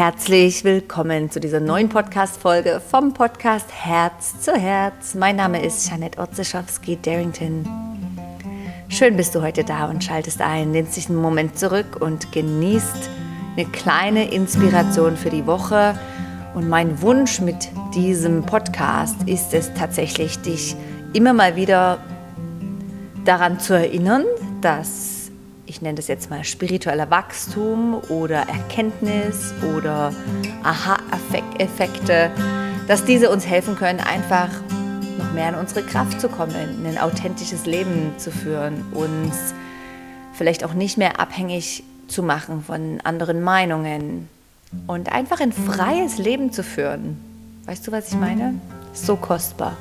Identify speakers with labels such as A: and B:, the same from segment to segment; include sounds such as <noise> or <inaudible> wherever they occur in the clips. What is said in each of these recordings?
A: Herzlich willkommen zu dieser neuen Podcast-Folge vom Podcast Herz zu Herz. Mein Name ist Janette Otzeschowski-Darrington. Schön bist du heute da und schaltest ein, lehnst dich einen Moment zurück und genießt eine kleine Inspiration für die Woche. Und mein Wunsch mit diesem Podcast ist es tatsächlich, dich immer mal wieder daran zu erinnern, dass ich nenne das jetzt mal spiritueller Wachstum oder Erkenntnis oder Aha-Effekte, dass diese uns helfen können, einfach noch mehr in unsere Kraft zu kommen, ein authentisches Leben zu führen, uns vielleicht auch nicht mehr abhängig zu machen von anderen Meinungen und einfach ein freies Leben zu führen. Weißt du, was ich meine? So kostbar.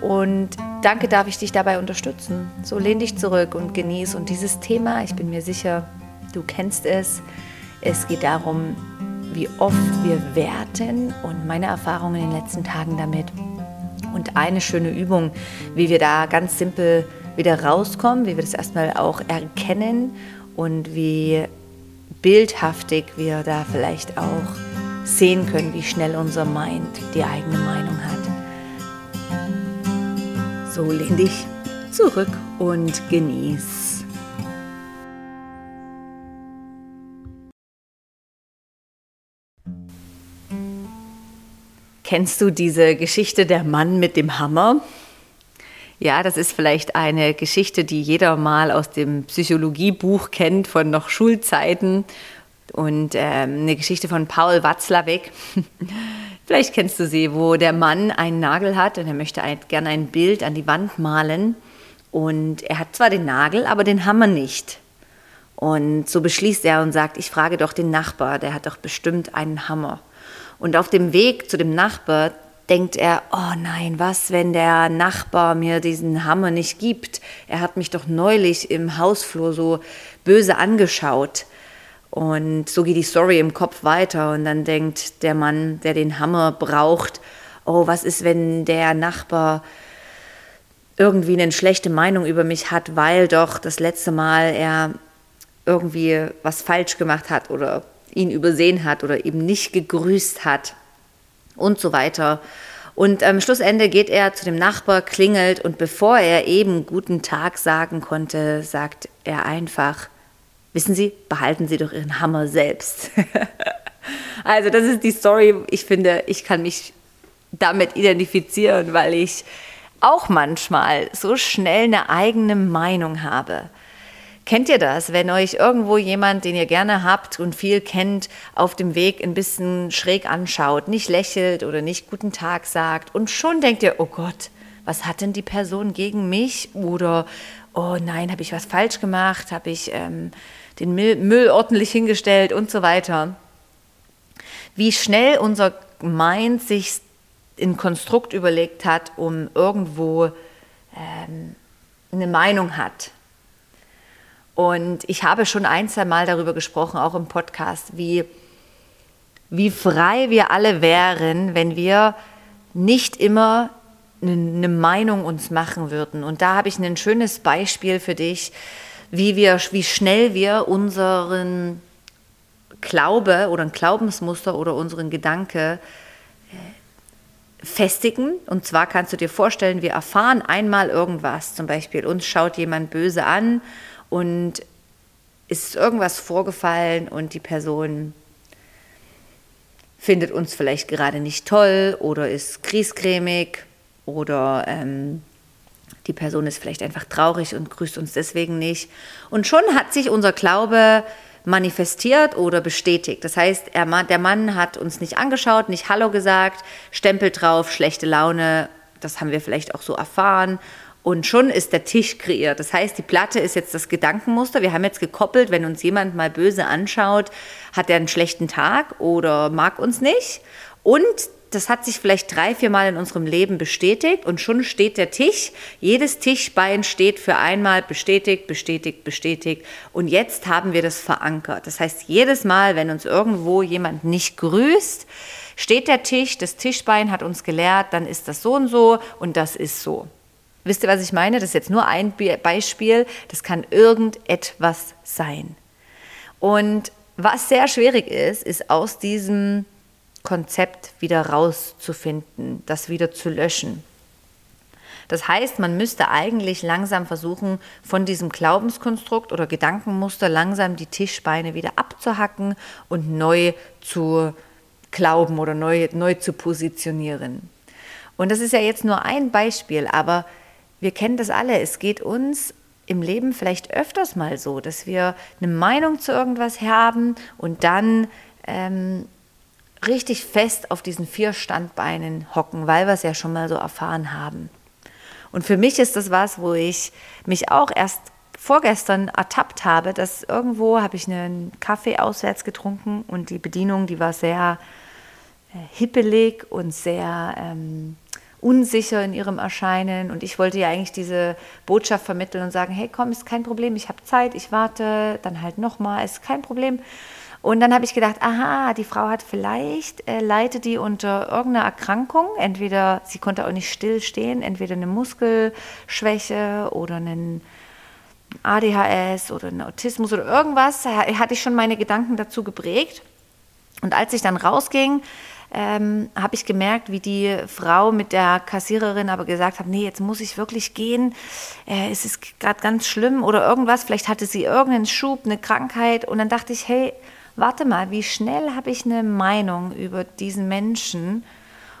A: Und danke, darf ich dich dabei unterstützen. So lehn dich zurück und genieß. Und dieses Thema, ich bin mir sicher, du kennst es. Es geht darum, wie oft wir werten und meine Erfahrungen in den letzten Tagen damit. Und eine schöne Übung, wie wir da ganz simpel wieder rauskommen, wie wir das erstmal auch erkennen und wie bildhaftig wir da vielleicht auch sehen können, wie schnell unser Mind die eigene Meinung hat. So lehn dich zurück und genieß. Kennst du diese Geschichte der Mann mit dem Hammer? Ja, das ist vielleicht eine Geschichte, die jeder mal aus dem Psychologiebuch kennt von noch Schulzeiten und ähm, eine Geschichte von Paul Watzlawick. Vielleicht kennst du sie, wo der Mann einen Nagel hat und er möchte gerne ein Bild an die Wand malen. Und er hat zwar den Nagel, aber den Hammer nicht. Und so beschließt er und sagt, ich frage doch den Nachbar, der hat doch bestimmt einen Hammer. Und auf dem Weg zu dem Nachbar denkt er, oh nein, was, wenn der Nachbar mir diesen Hammer nicht gibt? Er hat mich doch neulich im Hausflur so böse angeschaut. Und so geht die Story im Kopf weiter und dann denkt der Mann, der den Hammer braucht, oh, was ist, wenn der Nachbar irgendwie eine schlechte Meinung über mich hat, weil doch das letzte Mal er irgendwie was falsch gemacht hat oder ihn übersehen hat oder eben nicht gegrüßt hat und so weiter. Und am Schlussende geht er zu dem Nachbar, klingelt und bevor er eben guten Tag sagen konnte, sagt er einfach, Wissen Sie, behalten Sie doch Ihren Hammer selbst. <laughs> also das ist die Story. Ich finde, ich kann mich damit identifizieren, weil ich auch manchmal so schnell eine eigene Meinung habe. Kennt ihr das, wenn euch irgendwo jemand, den ihr gerne habt und viel kennt, auf dem Weg ein bisschen schräg anschaut, nicht lächelt oder nicht guten Tag sagt und schon denkt ihr, oh Gott, was hat denn die Person gegen mich? Oder, oh nein, habe ich was falsch gemacht? Habe ich ähm, den Müll, ordentlich hingestellt und so weiter. Wie schnell unser Mind sich ein Konstrukt überlegt hat, um irgendwo ähm, eine Meinung hat. Und ich habe schon ein, zwei Mal darüber gesprochen, auch im Podcast, wie, wie frei wir alle wären, wenn wir nicht immer eine Meinung uns machen würden. Und da habe ich ein schönes Beispiel für dich, wie, wir, wie schnell wir unseren Glaube oder ein Glaubensmuster oder unseren Gedanke äh, festigen. Und zwar kannst du dir vorstellen, wir erfahren einmal irgendwas, zum Beispiel uns schaut jemand böse an und ist irgendwas vorgefallen und die Person findet uns vielleicht gerade nicht toll oder ist griesgrämig oder ähm, die Person ist vielleicht einfach traurig und grüßt uns deswegen nicht. Und schon hat sich unser Glaube manifestiert oder bestätigt. Das heißt, er, der Mann hat uns nicht angeschaut, nicht Hallo gesagt, Stempel drauf, schlechte Laune, das haben wir vielleicht auch so erfahren. Und schon ist der Tisch kreiert. Das heißt, die Platte ist jetzt das Gedankenmuster. Wir haben jetzt gekoppelt, wenn uns jemand mal böse anschaut, hat er einen schlechten Tag oder mag uns nicht. Und das hat sich vielleicht drei, vier Mal in unserem Leben bestätigt und schon steht der Tisch. Jedes Tischbein steht für einmal bestätigt, bestätigt, bestätigt. Und jetzt haben wir das verankert. Das heißt, jedes Mal, wenn uns irgendwo jemand nicht grüßt, steht der Tisch, das Tischbein hat uns gelehrt, dann ist das so und so und das ist so. Wisst ihr, was ich meine? Das ist jetzt nur ein Beispiel. Das kann irgendetwas sein. Und was sehr schwierig ist, ist aus diesem Konzept wieder rauszufinden, das wieder zu löschen. Das heißt, man müsste eigentlich langsam versuchen, von diesem Glaubenskonstrukt oder Gedankenmuster langsam die Tischbeine wieder abzuhacken und neu zu glauben oder neu, neu zu positionieren. Und das ist ja jetzt nur ein Beispiel, aber wir kennen das alle. Es geht uns im Leben vielleicht öfters mal so, dass wir eine Meinung zu irgendwas haben und dann ähm, richtig fest auf diesen vier Standbeinen hocken, weil wir es ja schon mal so erfahren haben. Und für mich ist das was, wo ich mich auch erst vorgestern ertappt habe, dass irgendwo habe ich einen Kaffee auswärts getrunken und die Bedienung, die war sehr äh, hippelig und sehr ähm, unsicher in ihrem Erscheinen. Und ich wollte ja eigentlich diese Botschaft vermitteln und sagen, hey komm, ist kein Problem, ich habe Zeit, ich warte, dann halt nochmal, ist kein Problem. Und dann habe ich gedacht, aha, die Frau hat vielleicht, äh, leidet die unter irgendeiner Erkrankung. Entweder sie konnte auch nicht stillstehen, entweder eine Muskelschwäche oder einen ADHS oder einen Autismus oder irgendwas. Hatte ich schon meine Gedanken dazu geprägt. Und als ich dann rausging, ähm, habe ich gemerkt, wie die Frau mit der Kassiererin aber gesagt hat, nee, jetzt muss ich wirklich gehen, äh, es ist gerade ganz schlimm oder irgendwas, vielleicht hatte sie irgendeinen Schub, eine Krankheit und dann dachte ich, hey, warte mal, wie schnell habe ich eine Meinung über diesen Menschen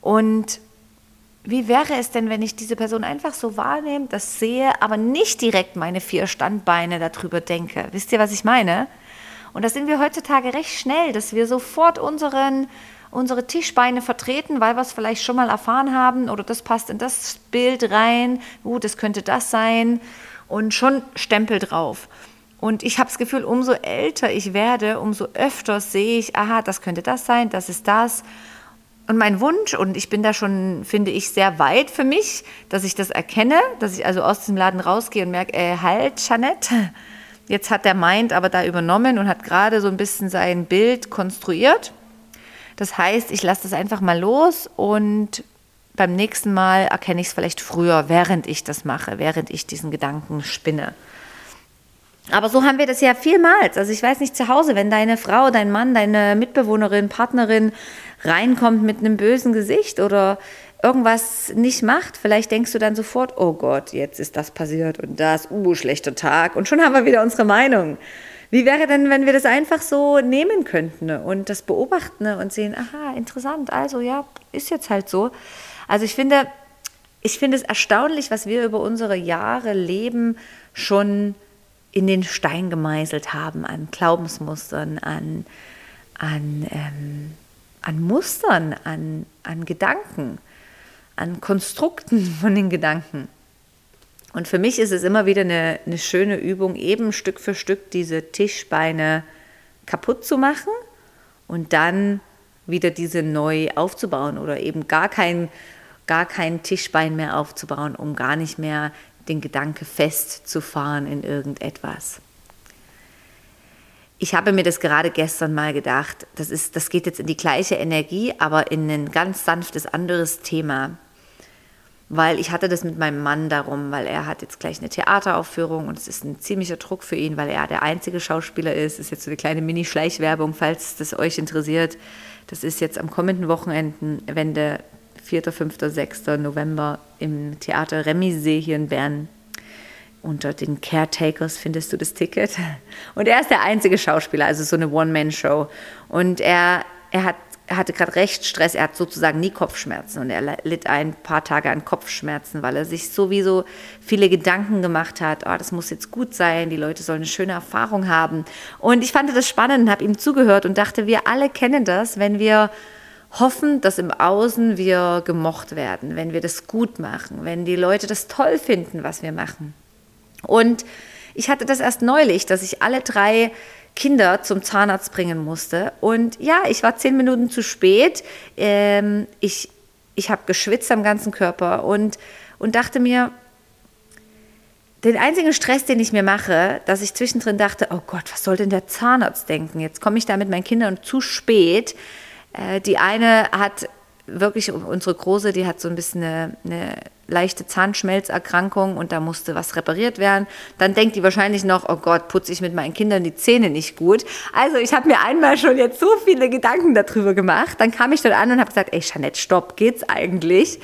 A: und wie wäre es denn, wenn ich diese Person einfach so wahrnehme, das sehe, aber nicht direkt meine vier Standbeine darüber denke? Wisst ihr, was ich meine? Und da sind wir heutzutage recht schnell, dass wir sofort unseren, unsere Tischbeine vertreten, weil wir es vielleicht schon mal erfahren haben oder das passt in das Bild rein, gut, das könnte das sein und schon Stempel drauf. Und ich habe das Gefühl, umso älter ich werde, umso öfter sehe ich, aha, das könnte das sein, das ist das. Und mein Wunsch, und ich bin da schon, finde ich, sehr weit für mich, dass ich das erkenne, dass ich also aus diesem Laden rausgehe und merke, äh, halt, Jeanette, jetzt hat der Mind aber da übernommen und hat gerade so ein bisschen sein Bild konstruiert. Das heißt, ich lasse das einfach mal los und beim nächsten Mal erkenne ich es vielleicht früher, während ich das mache, während ich diesen Gedanken spinne. Aber so haben wir das ja vielmals. Also ich weiß nicht zu Hause, wenn deine Frau, dein Mann, deine Mitbewohnerin, Partnerin reinkommt mit einem bösen Gesicht oder irgendwas nicht macht, vielleicht denkst du dann sofort, oh Gott, jetzt ist das passiert und das, uh, schlechter Tag und schon haben wir wieder unsere Meinung. Wie wäre denn, wenn wir das einfach so nehmen könnten und das beobachten und sehen, aha, interessant, also ja, ist jetzt halt so. Also ich finde, ich finde es erstaunlich, was wir über unsere Jahre Leben schon in den Stein gemeißelt haben an Glaubensmustern, an, an, ähm, an Mustern, an, an Gedanken, an Konstrukten <laughs> von den Gedanken. Und für mich ist es immer wieder eine, eine schöne Übung, eben Stück für Stück diese Tischbeine kaputt zu machen und dann wieder diese neu aufzubauen oder eben gar kein, gar kein Tischbein mehr aufzubauen, um gar nicht mehr den Gedanke festzufahren in irgendetwas. Ich habe mir das gerade gestern mal gedacht, das, ist, das geht jetzt in die gleiche Energie, aber in ein ganz sanftes anderes Thema. Weil ich hatte das mit meinem Mann darum, weil er hat jetzt gleich eine Theateraufführung und es ist ein ziemlicher Druck für ihn, weil er der einzige Schauspieler ist. Das ist jetzt so eine kleine Mini-Schleichwerbung, falls das euch interessiert. Das ist jetzt am kommenden Wochenende 4., 5., 6. November im Theater Remisee hier in Bern. Unter den Caretakers findest du das Ticket. Und er ist der einzige Schauspieler, also so eine One-Man-Show. Und er, er hat er hatte gerade recht Stress, er hat sozusagen nie Kopfschmerzen und er litt ein paar Tage an Kopfschmerzen, weil er sich sowieso viele Gedanken gemacht hat, oh, das muss jetzt gut sein, die Leute sollen eine schöne Erfahrung haben. Und ich fand das spannend und habe ihm zugehört und dachte, wir alle kennen das, wenn wir hoffen, dass im Außen wir gemocht werden, wenn wir das gut machen, wenn die Leute das toll finden, was wir machen. Und ich hatte das erst neulich, dass ich alle drei Kinder zum Zahnarzt bringen musste. Und ja, ich war zehn Minuten zu spät. Ähm, ich ich habe geschwitzt am ganzen Körper und, und dachte mir, den einzigen Stress, den ich mir mache, dass ich zwischendrin dachte, oh Gott, was soll denn der Zahnarzt denken? Jetzt komme ich da mit meinen Kindern zu spät. Äh, die eine hat wirklich unsere Große, die hat so ein bisschen eine, eine, leichte Zahnschmelzerkrankung und da musste was repariert werden. Dann denkt die wahrscheinlich noch, oh Gott, putze ich mit meinen Kindern die Zähne nicht gut. Also ich habe mir einmal schon jetzt so viele Gedanken darüber gemacht. Dann kam ich dort an und habe gesagt, ey Jeanette, stopp, geht's eigentlich?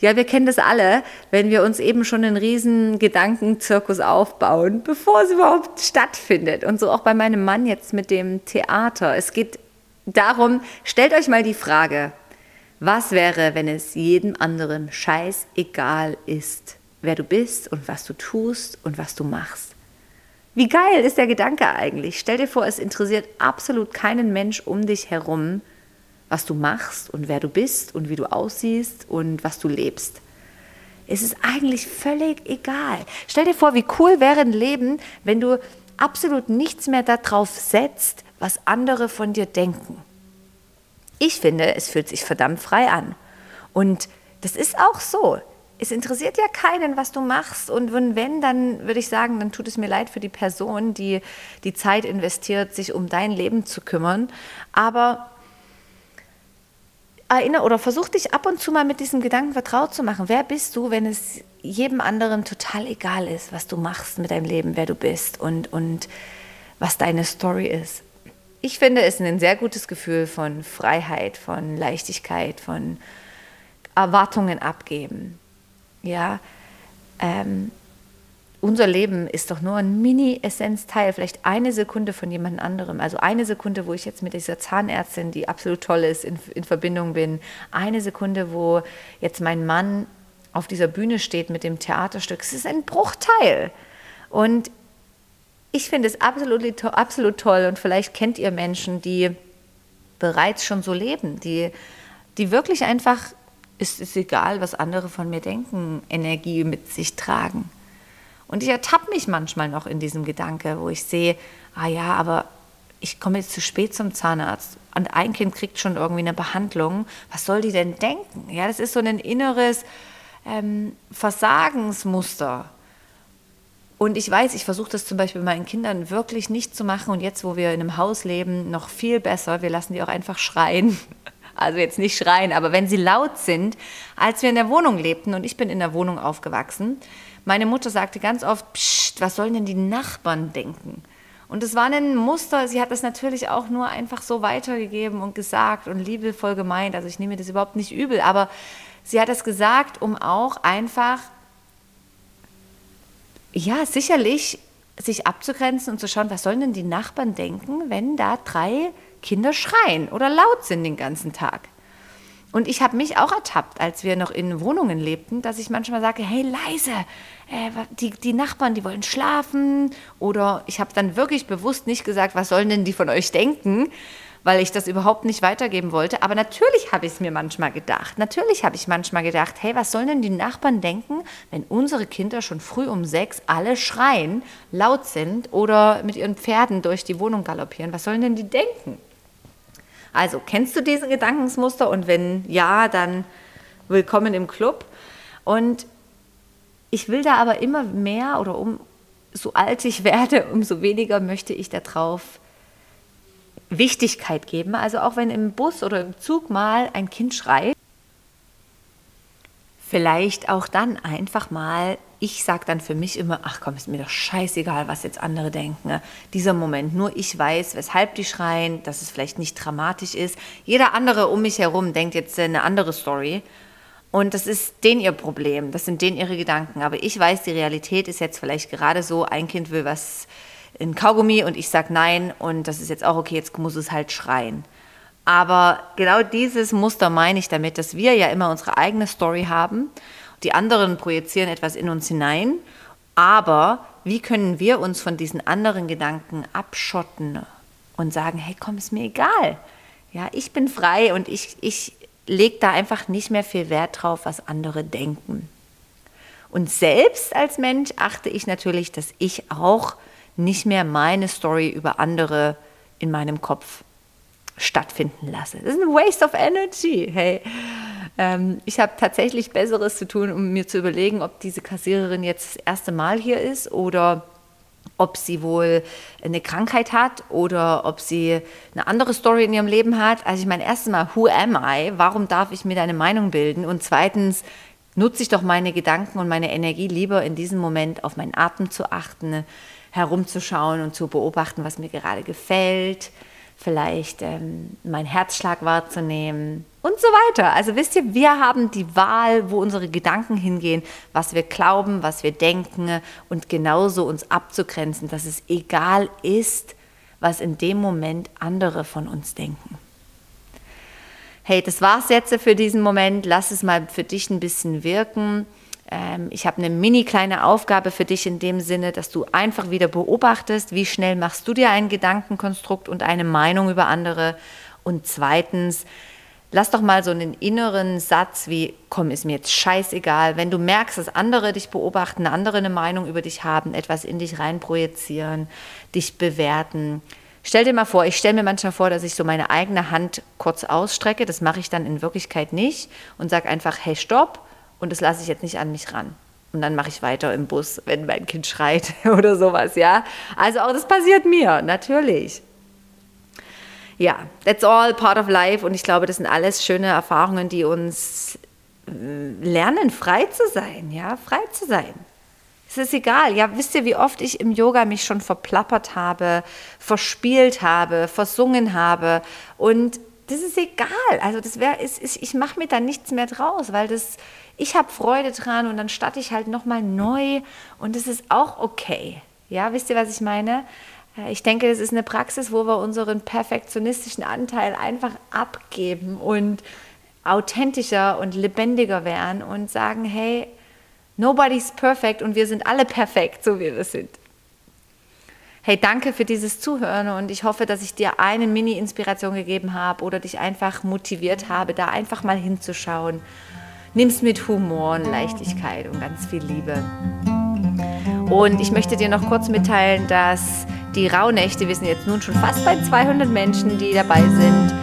A: Ja, wir kennen das alle, wenn wir uns eben schon einen riesen Gedankenzirkus aufbauen, bevor es überhaupt stattfindet. Und so auch bei meinem Mann jetzt mit dem Theater. Es geht darum, stellt euch mal die Frage, was wäre, wenn es jedem anderen scheißegal ist, wer du bist und was du tust und was du machst? Wie geil ist der Gedanke eigentlich? Stell dir vor, es interessiert absolut keinen Mensch um dich herum, was du machst und wer du bist und wie du aussiehst und was du lebst. Es ist eigentlich völlig egal. Stell dir vor, wie cool wäre ein Leben, wenn du absolut nichts mehr darauf setzt, was andere von dir denken. Ich finde, es fühlt sich verdammt frei an. Und das ist auch so. Es interessiert ja keinen, was du machst. Und wenn, dann würde ich sagen, dann tut es mir leid für die Person, die die Zeit investiert, sich um dein Leben zu kümmern. Aber erinnere oder versuch dich ab und zu mal mit diesem Gedanken vertraut zu machen. Wer bist du, wenn es jedem anderen total egal ist, was du machst mit deinem Leben, wer du bist und, und was deine Story ist? Ich finde es ein sehr gutes Gefühl von Freiheit, von Leichtigkeit, von Erwartungen abgeben. Ja, ähm, unser Leben ist doch nur ein Mini-Essenzteil, vielleicht eine Sekunde von jemand anderem. Also eine Sekunde, wo ich jetzt mit dieser Zahnärztin, die absolut toll ist, in, in Verbindung bin. Eine Sekunde, wo jetzt mein Mann auf dieser Bühne steht mit dem Theaterstück. Es ist ein Bruchteil. Und ich finde es absolut, absolut toll und vielleicht kennt ihr Menschen, die bereits schon so leben, die, die wirklich einfach, es ist egal, was andere von mir denken, Energie mit sich tragen. Und ich ertappe mich manchmal noch in diesem Gedanke, wo ich sehe, ah ja, aber ich komme jetzt zu spät zum Zahnarzt und ein Kind kriegt schon irgendwie eine Behandlung. Was soll die denn denken? Ja, das ist so ein inneres ähm, Versagensmuster. Und ich weiß, ich versuche das zum Beispiel bei meinen Kindern wirklich nicht zu machen. Und jetzt, wo wir in einem Haus leben, noch viel besser. Wir lassen die auch einfach schreien. <laughs> Also jetzt nicht schreien, aber wenn sie laut sind, als wir in der Wohnung lebten und ich bin in der Wohnung aufgewachsen, meine Mutter sagte ganz oft, Psst, was sollen denn die Nachbarn denken? Und es war ein Muster, sie hat das natürlich auch nur einfach so weitergegeben und gesagt und liebevoll gemeint. Also ich nehme das überhaupt nicht übel, aber sie hat das gesagt, um auch einfach ja, sicherlich sich abzugrenzen und zu schauen, was sollen denn die Nachbarn denken, wenn da drei Kinder schreien oder laut sind den ganzen Tag. Und ich habe mich auch ertappt, als wir noch in Wohnungen lebten, dass ich manchmal sage, hey leise, äh, die, die Nachbarn, die wollen schlafen. Oder ich habe dann wirklich bewusst nicht gesagt, was sollen denn die von euch denken, weil ich das überhaupt nicht weitergeben wollte. Aber natürlich habe ich es mir manchmal gedacht. Natürlich habe ich manchmal gedacht, hey, was sollen denn die Nachbarn denken, wenn unsere Kinder schon früh um sechs alle schreien, laut sind oder mit ihren Pferden durch die Wohnung galoppieren? Was sollen denn die denken? Also, kennst du diesen Gedankensmuster? Und wenn ja, dann willkommen im Club. Und ich will da aber immer mehr oder um so alt ich werde, <laughs> umso weniger möchte ich darauf Wichtigkeit geben. Also auch wenn im Bus oder im Zug mal ein Kind schreit, vielleicht auch dann einfach mal, ich sage dann für mich immer, ach komm, ist mir doch scheißegal, was jetzt andere denken. Dieser Moment, nur ich weiß, weshalb die schreien, dass es vielleicht nicht dramatisch ist. Jeder andere um mich herum denkt jetzt eine andere Story. Und das ist denen ihr Problem, das sind denen ihre Gedanken. Aber ich weiß, die Realität ist jetzt vielleicht gerade so, ein Kind will was in Kaugummi und ich sage nein und das ist jetzt auch okay, jetzt muss es halt schreien. Aber genau dieses Muster meine ich damit, dass wir ja immer unsere eigene Story haben. Die anderen projizieren etwas in uns hinein. Aber wie können wir uns von diesen anderen Gedanken abschotten und sagen, hey, komm, ist mir egal. Ja, ich bin frei und ich, ich lege da einfach nicht mehr viel Wert drauf, was andere denken. Und selbst als Mensch achte ich natürlich, dass ich auch nicht mehr meine Story über andere in meinem Kopf stattfinden lasse. Das ist ein Waste of Energy. Hey, ähm, ich habe tatsächlich Besseres zu tun, um mir zu überlegen, ob diese Kassiererin jetzt das erste Mal hier ist oder ob sie wohl eine Krankheit hat oder ob sie eine andere Story in ihrem Leben hat. Also ich meine, erstens mal, who am I? Warum darf ich mir eine Meinung bilden? Und zweitens, nutze ich doch meine Gedanken und meine Energie lieber in diesem Moment auf meinen Atem zu achten, herumzuschauen und zu beobachten, was mir gerade gefällt, vielleicht ähm, meinen Herzschlag wahrzunehmen und so weiter. Also wisst ihr, wir haben die Wahl, wo unsere Gedanken hingehen, was wir glauben, was wir denken und genauso uns abzugrenzen, dass es egal ist, was in dem Moment andere von uns denken. Hey, das war's jetzt für diesen Moment. Lass es mal für dich ein bisschen wirken. Ähm, ich habe eine mini kleine Aufgabe für dich in dem Sinne, dass du einfach wieder beobachtest, wie schnell machst du dir ein Gedankenkonstrukt und eine Meinung über andere. Und zweitens, lass doch mal so einen inneren Satz wie, komm, ist mir jetzt scheißegal, wenn du merkst, dass andere dich beobachten, andere eine Meinung über dich haben, etwas in dich reinprojizieren, dich bewerten. Stell dir mal vor, ich stelle mir manchmal vor, dass ich so meine eigene Hand kurz ausstrecke, das mache ich dann in Wirklichkeit nicht und sage einfach, hey, stopp, und das lasse ich jetzt nicht an mich ran. Und dann mache ich weiter im Bus, wenn mein Kind schreit <laughs> oder sowas, ja. Also auch das passiert mir, natürlich ja, that's all part of life und ich glaube, das sind alles schöne Erfahrungen, die uns äh, lernen, frei zu sein, ja, frei zu sein. Es ist egal, ja, wisst ihr, wie oft ich im Yoga mich schon verplappert habe, verspielt habe, versungen habe und das ist egal. Also das wäre, ich mache mir da nichts mehr draus, weil das, ich habe Freude dran und dann starte ich halt nochmal neu und das ist auch okay. Ja, wisst ihr, was ich meine? Ich denke, das ist eine Praxis, wo wir unseren perfektionistischen Anteil einfach abgeben und authentischer und lebendiger werden und sagen, hey, nobody's perfect und wir sind alle perfekt, so wie wir sind. Hey, danke für dieses Zuhören und ich hoffe, dass ich dir eine Mini-Inspiration gegeben habe oder dich einfach motiviert habe, da einfach mal hinzuschauen. Nimm es mit Humor und Leichtigkeit und ganz viel Liebe. Und ich möchte dir noch kurz mitteilen, dass die Rauhnächte, wir sind jetzt nun schon fast bei 200 Menschen, die dabei sind.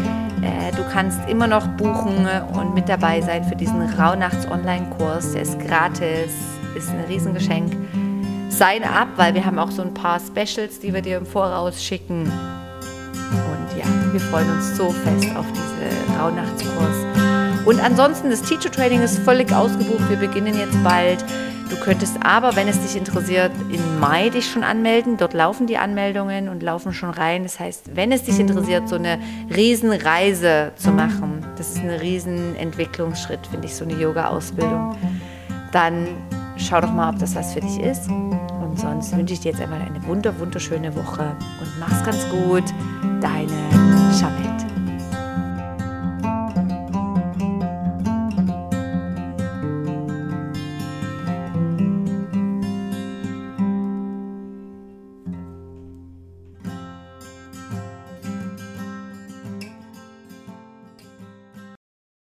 A: Äh, du kannst immer noch buchen und mit dabei sein für diesen Rauhnachts-Online-Kurs. Der ist gratis, ist ein Riesengeschenk. Sign up, weil wir haben auch so ein paar Specials, die wir dir im Voraus schicken. Und ja, wir freuen uns so fest auf diesen Rauhnachtskurs. Und ansonsten, das Teacher Training ist völlig ausgebucht. Wir beginnen jetzt bald. Du könntest aber, wenn es dich interessiert, im Mai dich schon anmelden. Dort laufen die Anmeldungen und laufen schon rein. Das heißt, wenn es dich interessiert, so eine Riesenreise zu machen, das ist ein Riesenentwicklungsschritt, finde ich, so eine Yoga-Ausbildung, dann schau doch mal, ob das was für dich ist. Und sonst wünsche ich dir jetzt einmal eine wunder, wunderschöne Woche und mach's ganz gut. Deine